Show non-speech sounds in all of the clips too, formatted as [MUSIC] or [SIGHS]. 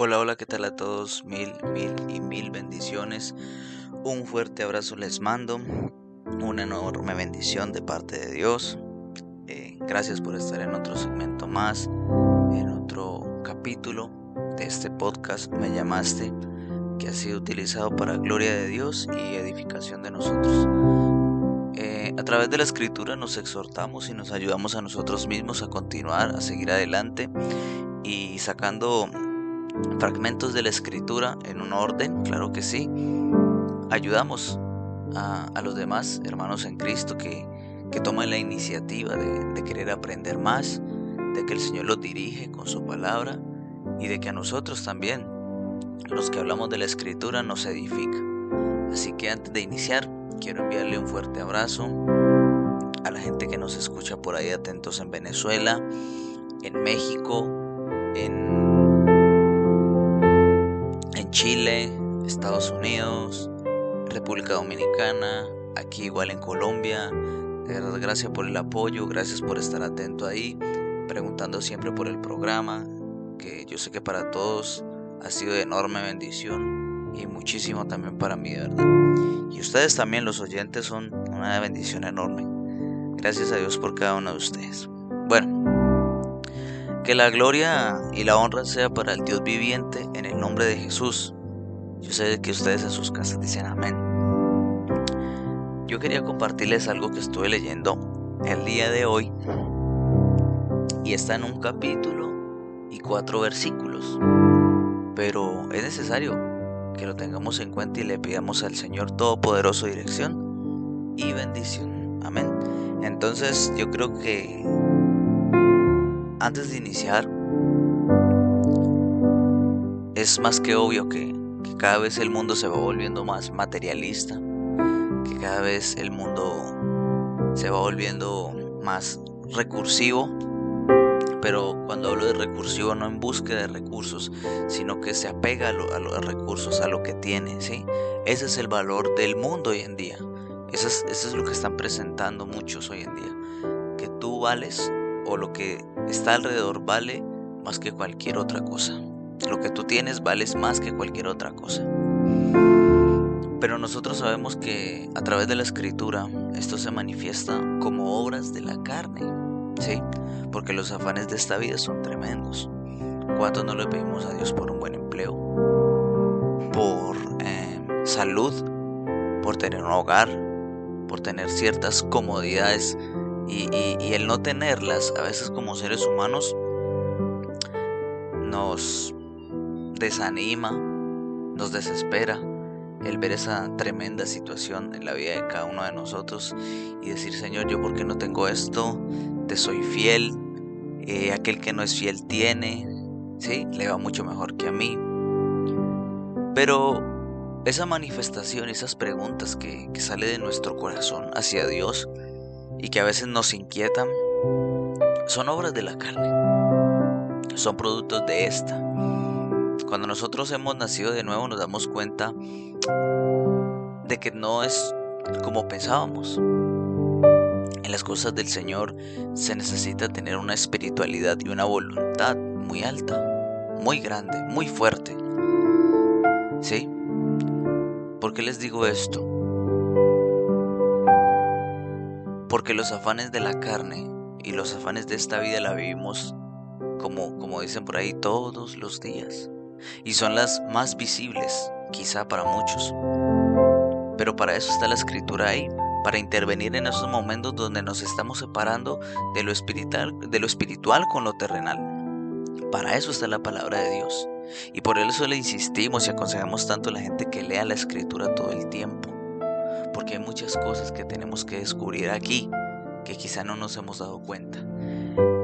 Hola, hola, ¿qué tal a todos? Mil, mil y mil bendiciones. Un fuerte abrazo les mando. Una enorme bendición de parte de Dios. Eh, gracias por estar en otro segmento más, en otro capítulo de este podcast Me llamaste, que ha sido utilizado para gloria de Dios y edificación de nosotros. Eh, a través de la escritura nos exhortamos y nos ayudamos a nosotros mismos a continuar, a seguir adelante y sacando fragmentos de la escritura en un orden, claro que sí. Ayudamos a, los demás hermanos en Cristo que, que toman la iniciativa de, querer aprender más, de que el Señor los dirige con su palabra y de que a nosotros también, los que hablamos de la escritura, nos edifica. Así que antes de iniciar, quiero enviarle un fuerte abrazo a la gente que nos escucha por ahí atentos en Venezuela, en México, en Chile, Estados Unidos, República Dominicana, aquí igual en Colombia. Gracias por el apoyo, gracias por estar atento ahí, preguntando siempre por el programa, que yo sé que para todos ha sido de enorme bendición y muchísimo también para mí, verdad. Y ustedes también, los oyentes, son una bendición enorme. Gracias a Dios por cada uno de ustedes. Bueno, que la gloria y la honra sea para el Dios viviente en el nombre de Jesús yo sé que ustedes en sus casas dicen amén. Yo quería compartirles algo que estuve leyendo el día de hoy y está en un capítulo y cuatro versículos. Pero es necesario que lo tengamos en cuenta y le pidamos al Señor Todopoderoso dirección y bendición. Amén. Entonces yo creo que antes de iniciar es más que obvio que cada vez el mundo se va volviendo más materialista, que cada vez el mundo se va volviendo más recursivo, pero cuando hablo de recursivo no en búsqueda de recursos, sino que se apega a, los recursos, a lo que tiene, ¿sí? Ese es el valor del mundo hoy en día. Eso es, eso es lo que están presentando muchos hoy en día. Que tú vales o lo que está alrededor vale más que cualquier otra cosa. Lo que tú tienes vales más que cualquier otra cosa. Pero nosotros sabemos que a través de la escritura esto se manifiesta como obras de la carne, ¿sí? Porque los afanes de esta vida son tremendos. ¿Cuánto no le pedimos a Dios por un buen empleo? Por eh, salud, por tener un hogar, por tener ciertas comodidades y, el no tenerlas a veces como seres humanos nos desanima, nos desespera el ver esa tremenda situación en la vida de cada uno de nosotros y decir, Señor, yo porque no tengo esto, te soy fiel, eh, aquel que no es fiel tiene, ¿sí? Le va mucho mejor que a mí. Pero esa manifestación, esas preguntas que, que sale de nuestro corazón hacia Dios y que a veces nos inquietan, son obras de la carne, son productos de esta cuando nosotros hemos nacido de nuevo nos damos cuenta de que no es como pensábamos. En las cosas del Señor se necesita tener una espiritualidad y una voluntad muy alta, muy grande, muy fuerte. ¿Sí? ¿Por qué les digo esto? Porque los afanes de la carne y los afanes de esta vida la vivimos como, como dicen por ahí todos los días y son las más visibles, quizá para muchos. Pero para eso está la escritura ahí, para intervenir en esos momentos donde nos estamos separando de lo espiritual, de lo espiritual con lo terrenal. Para eso está la palabra de Dios. Y por eso le insistimos y aconsejamos tanto a la gente que lea la escritura todo el tiempo. Porque hay muchas cosas que tenemos que descubrir aquí que quizá no nos hemos dado cuenta.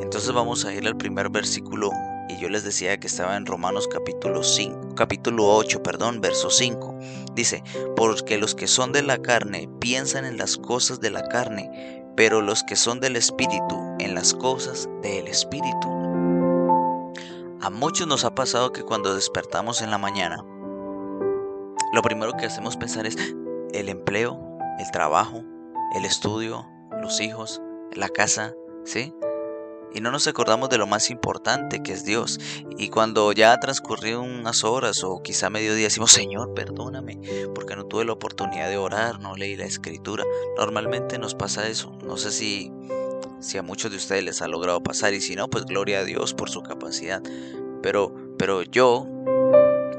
Entonces vamos a ir al primer versículo y yo les decía que estaba en Romanos capítulo 5, capítulo 8, perdón, verso 5. Dice, porque los que son de la carne piensan en las cosas de la carne, pero los que son del espíritu en las cosas del espíritu. A muchos nos ha pasado que cuando despertamos en la mañana, lo primero que hacemos pensar es el empleo, el trabajo, el estudio, los hijos, la casa, ¿sí? y no nos acordamos de lo más importante que es Dios. Y cuando ya ha transcurrido unas horas o quizá mediodía decimos, Señor, perdóname, porque no tuve la oportunidad de orar, no leí la escritura. Normalmente nos pasa eso. No sé si, si a muchos de ustedes les ha logrado pasar y si no, pues gloria a Dios por su capacidad. Pero, pero yo,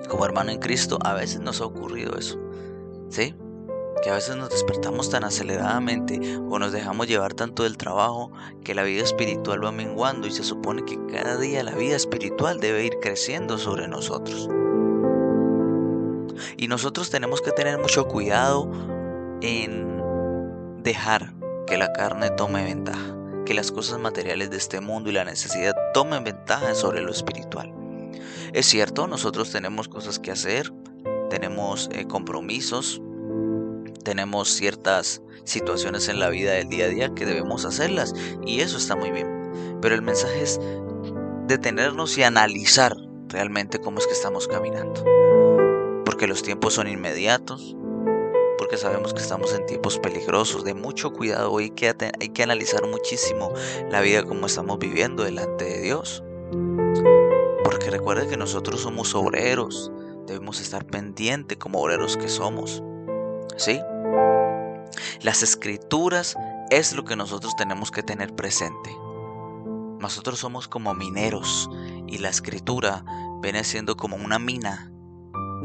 como hermano en Cristo, a veces nos ha ocurrido eso. ¿Sí? Que a veces nos despertamos tan aceleradamente o nos dejamos llevar tanto del trabajo que la vida espiritual va menguando y se supone que cada día la vida espiritual debe ir creciendo sobre nosotros. Y nosotros tenemos que tener mucho cuidado en dejar que la carne tome ventaja, que las cosas materiales de este mundo y la necesidad tomen ventaja sobre lo espiritual. Es cierto, nosotros tenemos cosas que hacer, tenemos eh, compromisos, tenemos ciertas situaciones en la vida del día a día que debemos hacerlas y eso está muy bien. Pero el mensaje es detenernos y analizar realmente cómo es que estamos caminando. Porque los tiempos son inmediatos, porque sabemos que estamos en tiempos peligrosos, de mucho cuidado, hay que, hay que analizar muchísimo la vida como estamos viviendo delante de Dios. Porque recuerde que nosotros somos obreros, debemos estar pendientes como obreros que somos. ¿Sí? Las escrituras es lo que nosotros tenemos que tener presente. Nosotros somos como mineros y la escritura viene siendo como una mina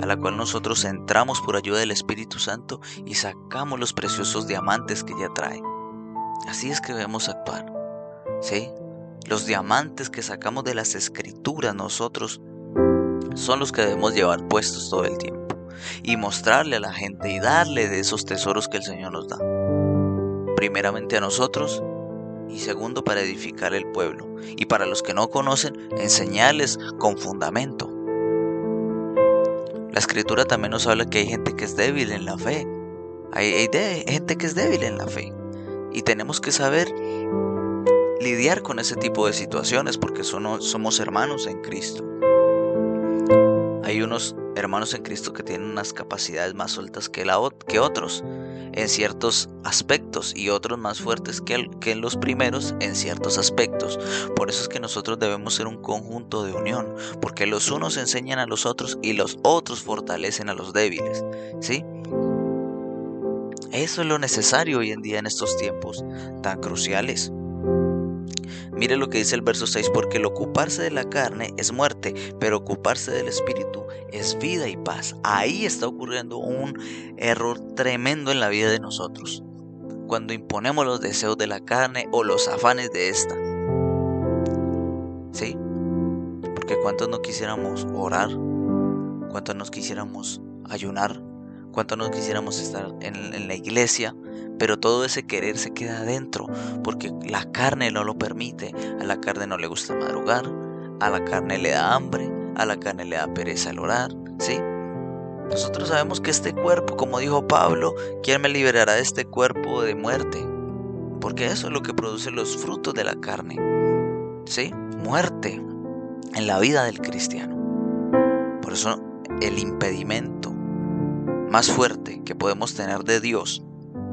a la cual nosotros entramos por ayuda del Espíritu Santo y sacamos los preciosos diamantes que ella trae. Así es que debemos actuar. ¿Sí? Los diamantes que sacamos de las escrituras nosotros son los que debemos llevar puestos todo el tiempo y mostrarle a la gente y darle de esos tesoros que el Señor nos da. Primeramente a nosotros y segundo para edificar el pueblo y para los que no conocen enseñarles con fundamento. La escritura también nos habla que hay gente que es débil en la fe. Hay, gente que es débil en la fe. Y tenemos que saber lidiar con ese tipo de situaciones porque somos hermanos en Cristo. Hay unos hermanos en Cristo que tienen unas capacidades más sueltas que, la, que otros en ciertos aspectos y otros más fuertes que, que los primeros en ciertos aspectos. Por eso es que nosotros debemos ser un conjunto de unión, porque los unos enseñan a los otros y los otros fortalecen a los débiles. ¿Sí? Eso es lo necesario hoy en día en estos tiempos tan cruciales. Mire lo que dice el verso 6, porque el ocuparse de la carne es muerte, pero ocuparse del espíritu es vida y paz. Ahí está ocurriendo un error tremendo en la vida de nosotros, cuando imponemos los deseos de la carne o los afanes de esta. ¿Sí? Porque cuántos no quisiéramos orar, cuántos nos quisiéramos ayunar, cuántos no quisiéramos estar en, en la iglesia, pero todo ese querer se queda adentro porque la carne no lo permite. A la carne no le gusta madrugar, a la carne le da hambre, a la carne le da pereza el orar, ¿sí? Nosotros sabemos que este cuerpo, como dijo Pablo, ¿quién me liberará de este cuerpo de muerte? Porque eso es lo que produce los frutos de la carne. ¿Sí? Muerte en la vida del cristiano. Por eso el impedimento más fuerte que podemos tener de Dios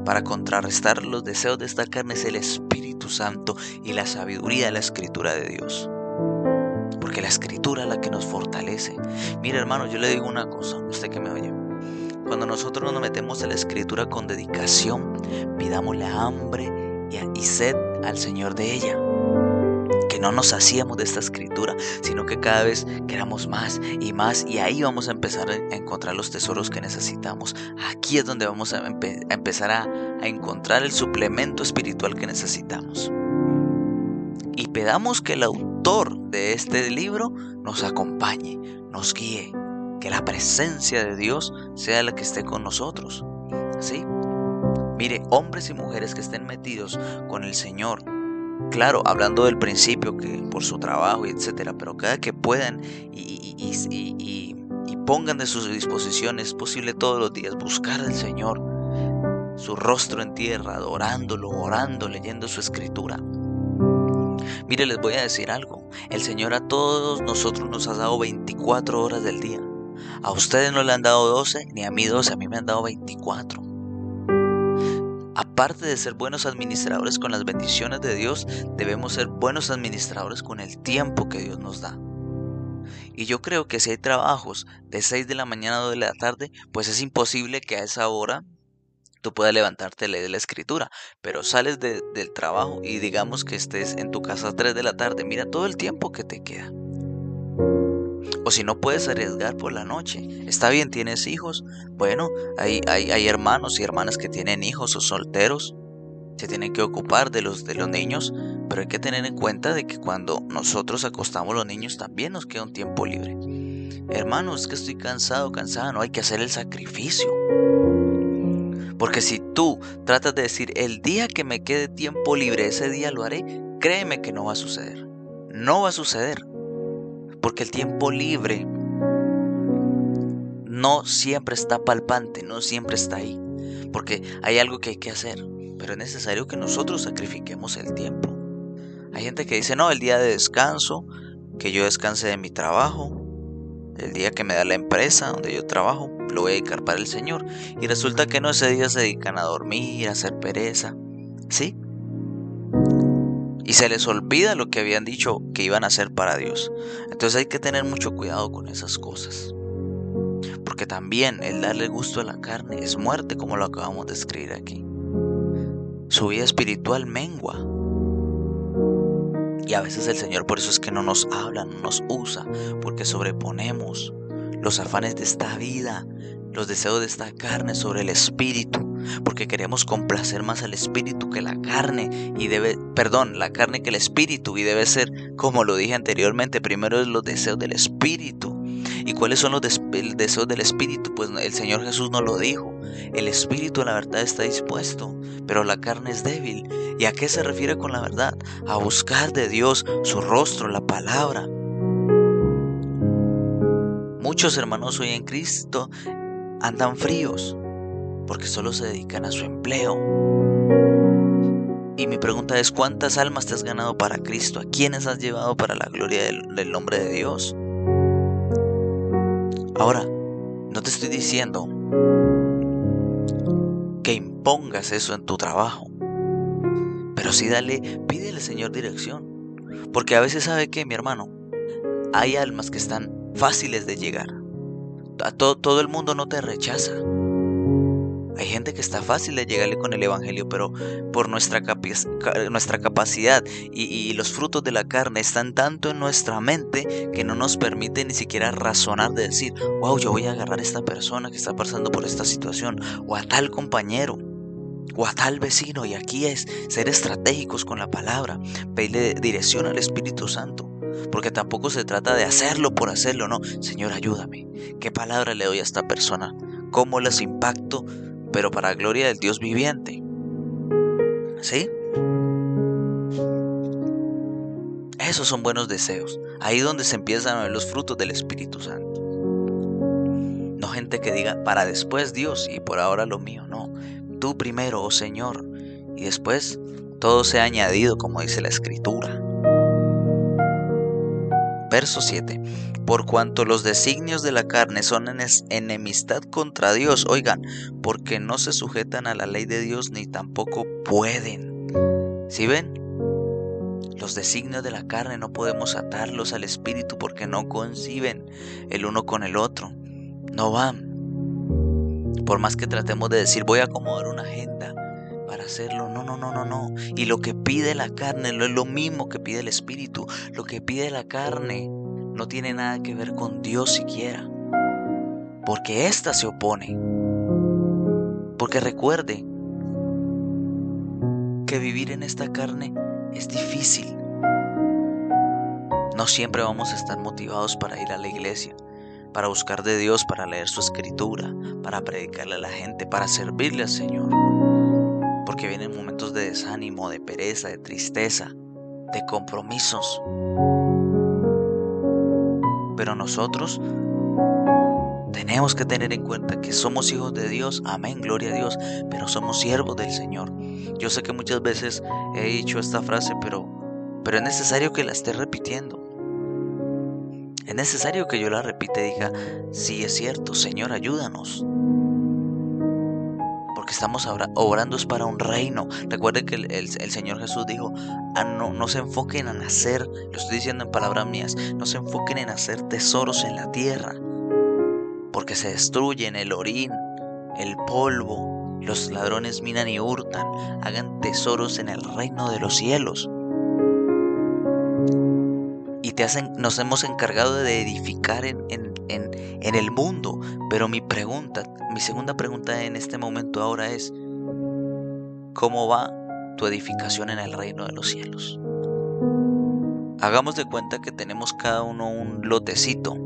para contrarrestar los deseos de esta carne es el Espíritu Santo y la sabiduría de la escritura de Dios. Porque la escritura es la que nos fortalece. Mire hermano, yo le digo una cosa, usted que me oye. Cuando nosotros nos metemos en la escritura con dedicación, pidámosle hambre y sed al Señor de ella no nos hacíamos de esta escritura, sino que cada vez queramos más y más y ahí vamos a empezar a encontrar los tesoros que necesitamos. Aquí es donde vamos a, empezar a, a encontrar el suplemento espiritual que necesitamos. Y pedamos que el autor de este libro nos acompañe, nos guíe, que la presencia de Dios sea la que esté con nosotros. ¿Sí? Mire, hombres y mujeres que estén metidos con el Señor, Claro, hablando del principio, que por su trabajo y etcétera, pero cada que puedan y, pongan de sus disposiciones, es posible todos los días buscar al Señor, su rostro en tierra, adorándolo, orando, leyendo su escritura. Mire, les voy a decir algo. El Señor a todos nosotros nos ha dado 24 horas del día. A ustedes no le han dado 12, ni a mí 12, a mí me han dado 24. Aparte de ser buenos administradores con las bendiciones de Dios, debemos ser buenos administradores con el tiempo que Dios nos da. Y yo creo que si hay trabajos de 6 de la mañana a 2 de la tarde, pues es imposible que a esa hora tú puedas levantarte y leer la escritura. Pero sales del trabajo y digamos que estés en tu casa a 3 de la tarde, mira todo el tiempo que te queda. O si no puedes arriesgar por la noche. Está bien, tienes hijos. Bueno, hay, hay, hay hermanos y hermanas que tienen hijos o solteros. Se tienen que ocupar de los, de los niños. Pero hay que tener en cuenta de que cuando nosotros acostamos los niños también nos queda un tiempo libre. Hermano, es que estoy cansado, cansada. No hay que hacer el sacrificio. Porque si tú tratas de decir, el día que me quede tiempo libre, ese día lo haré, créeme que no va a suceder. No va a suceder. Porque el tiempo libre no siempre está palpante, no siempre está ahí. Porque hay algo que hay que hacer, pero es necesario que nosotros sacrifiquemos el tiempo. Hay gente que dice, no, el día de descanso, que yo descanse de mi trabajo, el día que me da la empresa donde yo trabajo, lo voy a dedicar para el Señor. Y resulta que no, ese día se dedican a dormir, a hacer pereza. ¿Sí? Y se les olvida lo que habían dicho que iban a hacer para Dios. Entonces hay que tener mucho cuidado con esas cosas. Porque también el darle gusto a la carne es muerte, como lo acabamos de escribir aquí. Su vida espiritual mengua. Y a veces el Señor por eso es que no nos habla, no nos usa, porque sobreponemos los afanes de esta vida, los deseos de esta carne sobre el espíritu porque queremos complacer más al espíritu que la carne y debe, perdón, la carne que el espíritu y debe ser, como lo dije anteriormente, primero es los deseos del espíritu. ¿Y cuáles son los deseos del espíritu? Pues el Señor Jesús nos lo dijo. El espíritu la verdad está dispuesto, pero la carne es débil. ¿Y a qué se refiere con la verdad? A buscar de Dios su rostro, la palabra. Muchos hermanos hoy en Cristo andan fríos, porque solo se dedican a su empleo. Y mi pregunta es, ¿cuántas almas te has ganado para Cristo? ¿A quiénes has llevado para la gloria del, nombre de Dios? Ahora, no te estoy diciendo que impongas eso en tu trabajo, pero sí dale, pídele Señor dirección. Porque a veces sabe que, mi hermano, hay almas que están fáciles de llegar. A todo, el mundo no te rechaza. Hay gente que está fácil de llegarle con el Evangelio, pero por nuestra, nuestra capacidad y, los frutos de la carne están tanto en nuestra mente que no nos permite ni siquiera razonar de decir, wow, yo voy a agarrar a esta persona que está pasando por esta situación, o a tal compañero, o a tal vecino. Y aquí es ser estratégicos con la palabra, pedirle dirección al Espíritu Santo. Porque tampoco se trata de hacerlo por hacerlo, no. Señor, ayúdame. ¿Qué palabra le doy a esta persona? ¿Cómo les impacto pero para gloria del Dios viviente. ¿Sí? Esos son buenos deseos. Ahí donde se empiezan a ver los frutos del Espíritu Santo. No gente que diga, para después Dios y por ahora lo mío. No. Tú primero, oh Señor. Y después todo sea añadido como dice la Escritura. Verso 7 por cuanto los designios de la carne son en enemistad contra Dios, oigan, porque no se sujetan a la ley de Dios ni tampoco pueden. ¿Sí ven? Los designios de la carne no podemos atarlos al espíritu porque no conciben el uno con el otro. No van. Por más que tratemos de decir voy a acomodar una agenda para hacerlo, no, no, no, no, no. Y lo que pide la carne no es lo mismo que pide el espíritu. Lo que pide la carne no tiene nada que ver con Dios siquiera, porque ésta se opone. Porque recuerde que vivir en esta carne es difícil. No siempre vamos a estar motivados para ir a la iglesia, para buscar de Dios, para leer su escritura, para predicarle a la gente, para servirle al Señor. Porque vienen momentos de desánimo, de pereza, de tristeza, de compromisos. Pero nosotros tenemos que tener en cuenta que somos hijos de Dios, amén, gloria a Dios, pero somos siervos del Señor. Yo sé que muchas veces he dicho esta frase, pero, pero es necesario que la esté repitiendo. Es necesario que yo la repita y diga, sí es cierto, Señor, ayúdanos. Estamos obrando es para un reino. Recuerde que el, Señor Jesús dijo, ah, no, no se enfoquen en hacer, lo estoy diciendo en palabras mías, no se enfoquen en hacer tesoros en la tierra, porque se destruyen el orín, el polvo, los ladrones minan y hurtan, hagan tesoros en el reino de los cielos. Y te hacen, nos hemos encargado de edificar en, en, en el mundo. Pero mi pregunta, mi segunda pregunta en este momento ahora es, ¿cómo va tu edificación en el reino de los cielos? Hagamos de cuenta que tenemos cada uno un lotecito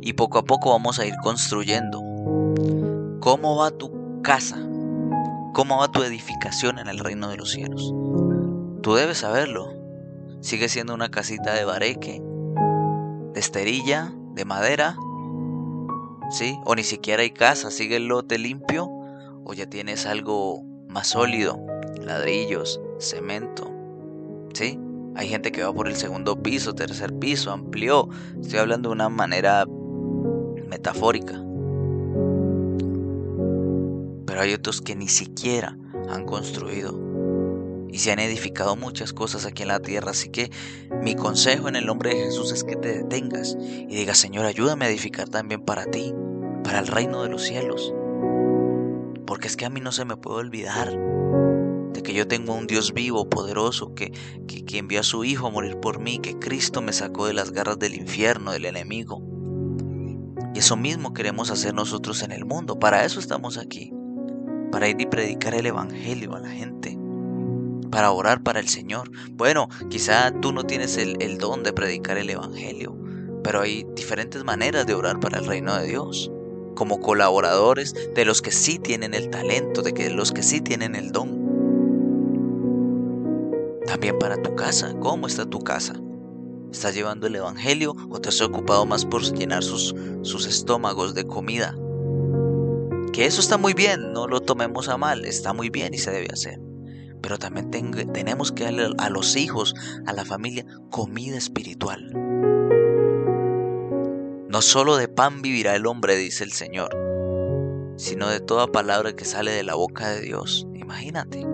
y poco a poco vamos a ir construyendo. ¿Cómo va tu casa? ¿Cómo va tu edificación en el reino de los cielos? Tú debes saberlo. Sigue siendo una casita de bareque, de esterilla, de madera, ¿sí? O ni siquiera hay casa, sigue el lote limpio, o ya tienes algo más sólido, ladrillos, cemento, ¿sí? Hay gente que va por el segundo piso, tercer piso, amplió. Estoy hablando de una manera metafórica. Pero hay otros que ni siquiera han construido y se han edificado muchas cosas aquí en la tierra. Así que mi consejo en el nombre de Jesús es que te detengas y digas, Señor, ayúdame a edificar también para ti, para el reino de los cielos. Porque es que a mí no se me puede olvidar de que yo tengo un Dios vivo, poderoso, que, que, que envió a su Hijo a morir por mí, que Cristo me sacó de las garras del infierno, del enemigo. Y eso mismo queremos hacer nosotros en el mundo. Para eso estamos aquí. Para ir y predicar el Evangelio a la gente para orar para el Señor. Bueno, quizá tú no tienes el, don de predicar el Evangelio, pero hay diferentes maneras de orar para el reino de Dios, como colaboradores de los que sí tienen el talento, de que los que sí tienen el don. También para tu casa, ¿cómo está tu casa? ¿Estás llevando el Evangelio o te has ocupado más por llenar sus, sus estómagos de comida? Que eso está muy bien, no lo tomemos a mal, está muy bien y se debe hacer pero también tenemos que darle a los hijos, a la familia, comida espiritual. No solo de pan vivirá el hombre, dice el Señor, sino de toda palabra que sale de la boca de Dios. Imagínate.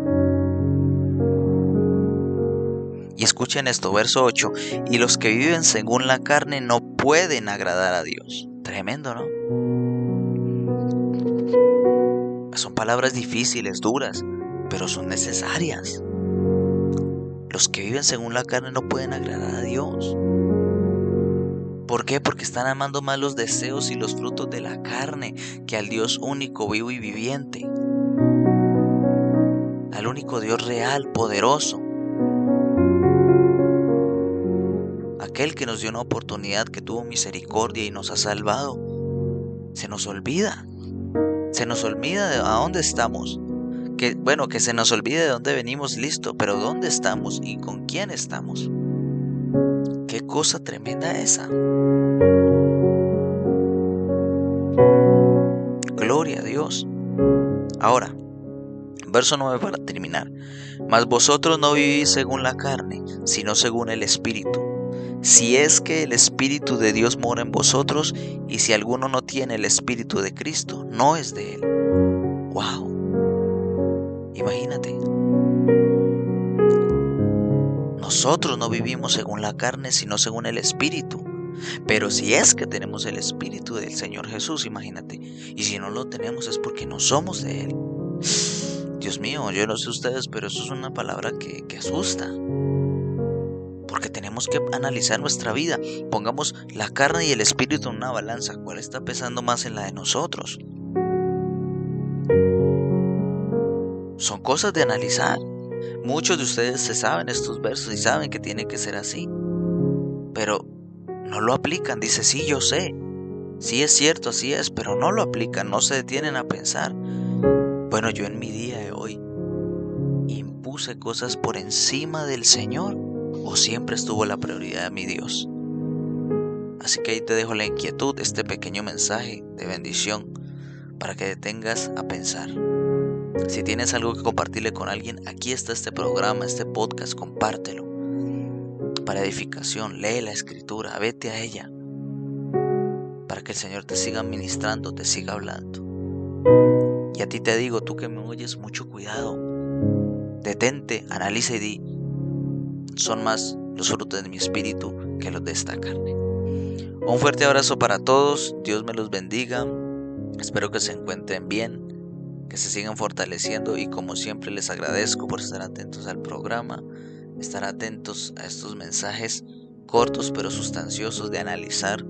Y escuchen esto, verso 8, y los que viven según la carne no pueden agradar a Dios. Tremendo, ¿no? Son palabras difíciles, duras, pero son necesarias. Los que viven según la carne no pueden agradar a Dios. ¿Por qué? Porque están amando más los deseos y los frutos de la carne que al Dios único, vivo y viviente. Al único Dios real, poderoso. Aquel que nos dio una oportunidad, que tuvo misericordia y nos ha salvado. Se nos olvida. Se nos olvida de a dónde estamos bueno, que se nos olvide de dónde venimos, listo, pero dónde estamos y con quién estamos. Qué cosa tremenda esa. Gloria a Dios. Ahora, verso 9 para terminar. Mas vosotros no vivís según la carne, sino según el Espíritu. Si es que el Espíritu de Dios mora en vosotros, y si alguno no tiene el Espíritu de Cristo, no es de él. ¡Wow! Imagínate. Nosotros no vivimos según la carne, sino según el Espíritu. Pero si es que tenemos el Espíritu del Señor Jesús, imagínate. Y si no lo tenemos es porque no somos de Él. [SIGHS] Dios mío, yo no sé ustedes, pero eso es una palabra que, que asusta. Porque tenemos que analizar nuestra vida. Pongamos la carne y el espíritu en una balanza. ¿Cuál está pesando más en la de nosotros? Son cosas de analizar. Muchos de ustedes se saben estos versos y saben que tiene que ser así. Pero no lo aplican. Dice, sí, yo sé. Sí es cierto, así es, pero no lo aplican, no se detienen a pensar. Bueno, yo en mi día de hoy impuse cosas por encima del Señor o siempre estuvo la prioridad de mi Dios. Así que ahí te dejo la inquietud, este pequeño mensaje de bendición para que detengas a pensar. Si tienes algo que compartirle con alguien, aquí está este programa, este podcast, compártelo. Para edificación, lee la escritura, vete a ella. Para que el Señor te siga ministrando, te siga hablando. Y a ti te digo, tú que me oyes, mucho cuidado. Detente, analiza y di, son más los frutos de mi espíritu que los de esta carne. Un fuerte abrazo para todos, Dios me los bendiga, espero que se encuentren bien, que se sigan fortaleciendo y como siempre les agradezco por estar atentos al programa, estar atentos a estos mensajes cortos pero sustanciosos de analizar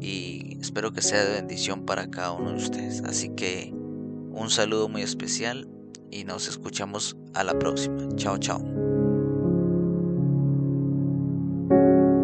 y espero que sea de bendición para cada uno de ustedes. Así que un saludo muy especial y nos escuchamos a la próxima. Chao, chao.